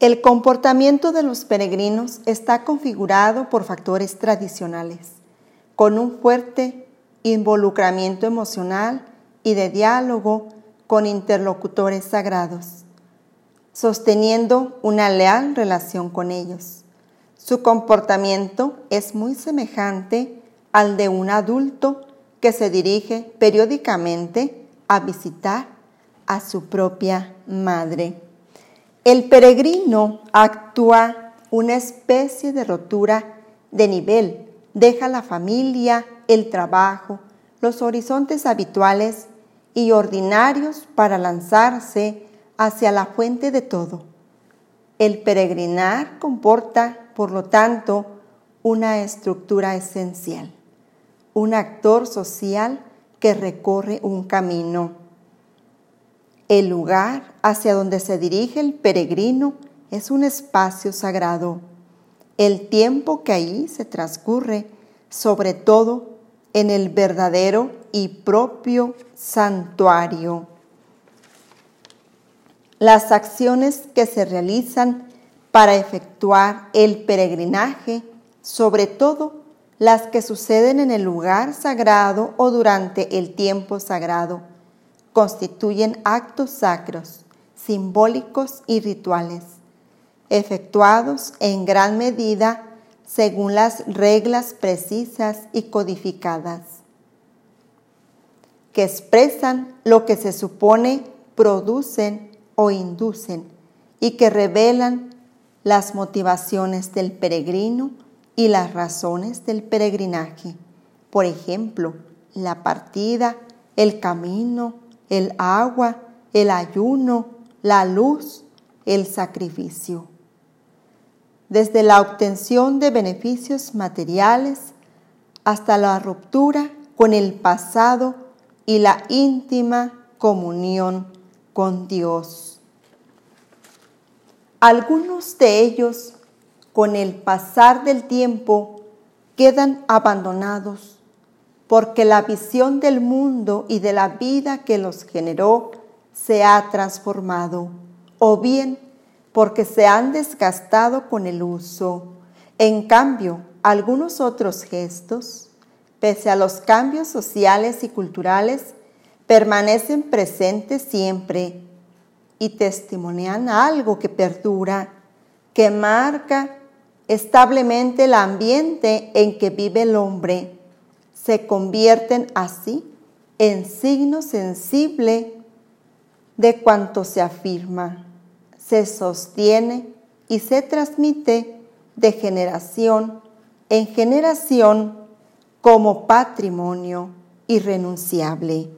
El comportamiento de los peregrinos está configurado por factores tradicionales, con un fuerte involucramiento emocional y de diálogo con interlocutores sagrados, sosteniendo una leal relación con ellos. Su comportamiento es muy semejante al de un adulto que se dirige periódicamente a visitar a su propia madre. El peregrino actúa una especie de rotura de nivel, deja la familia, el trabajo, los horizontes habituales y ordinarios para lanzarse hacia la fuente de todo. El peregrinar comporta, por lo tanto, una estructura esencial, un actor social que recorre un camino. El lugar hacia donde se dirige el peregrino es un espacio sagrado. El tiempo que ahí se transcurre, sobre todo en el verdadero y propio santuario. Las acciones que se realizan para efectuar el peregrinaje, sobre todo las que suceden en el lugar sagrado o durante el tiempo sagrado, constituyen actos sacros, simbólicos y rituales, efectuados en gran medida según las reglas precisas y codificadas, que expresan lo que se supone producen o inducen y que revelan las motivaciones del peregrino y las razones del peregrinaje. Por ejemplo, la partida, el camino, el agua, el ayuno, la luz, el sacrificio desde la obtención de beneficios materiales hasta la ruptura con el pasado y la íntima comunión con Dios. Algunos de ellos, con el pasar del tiempo, quedan abandonados porque la visión del mundo y de la vida que los generó se ha transformado, o bien porque se han desgastado con el uso. En cambio, algunos otros gestos, pese a los cambios sociales y culturales, permanecen presentes siempre y testimonian algo que perdura, que marca establemente el ambiente en que vive el hombre. Se convierten así en signo sensible de cuanto se afirma se sostiene y se transmite de generación en generación como patrimonio irrenunciable.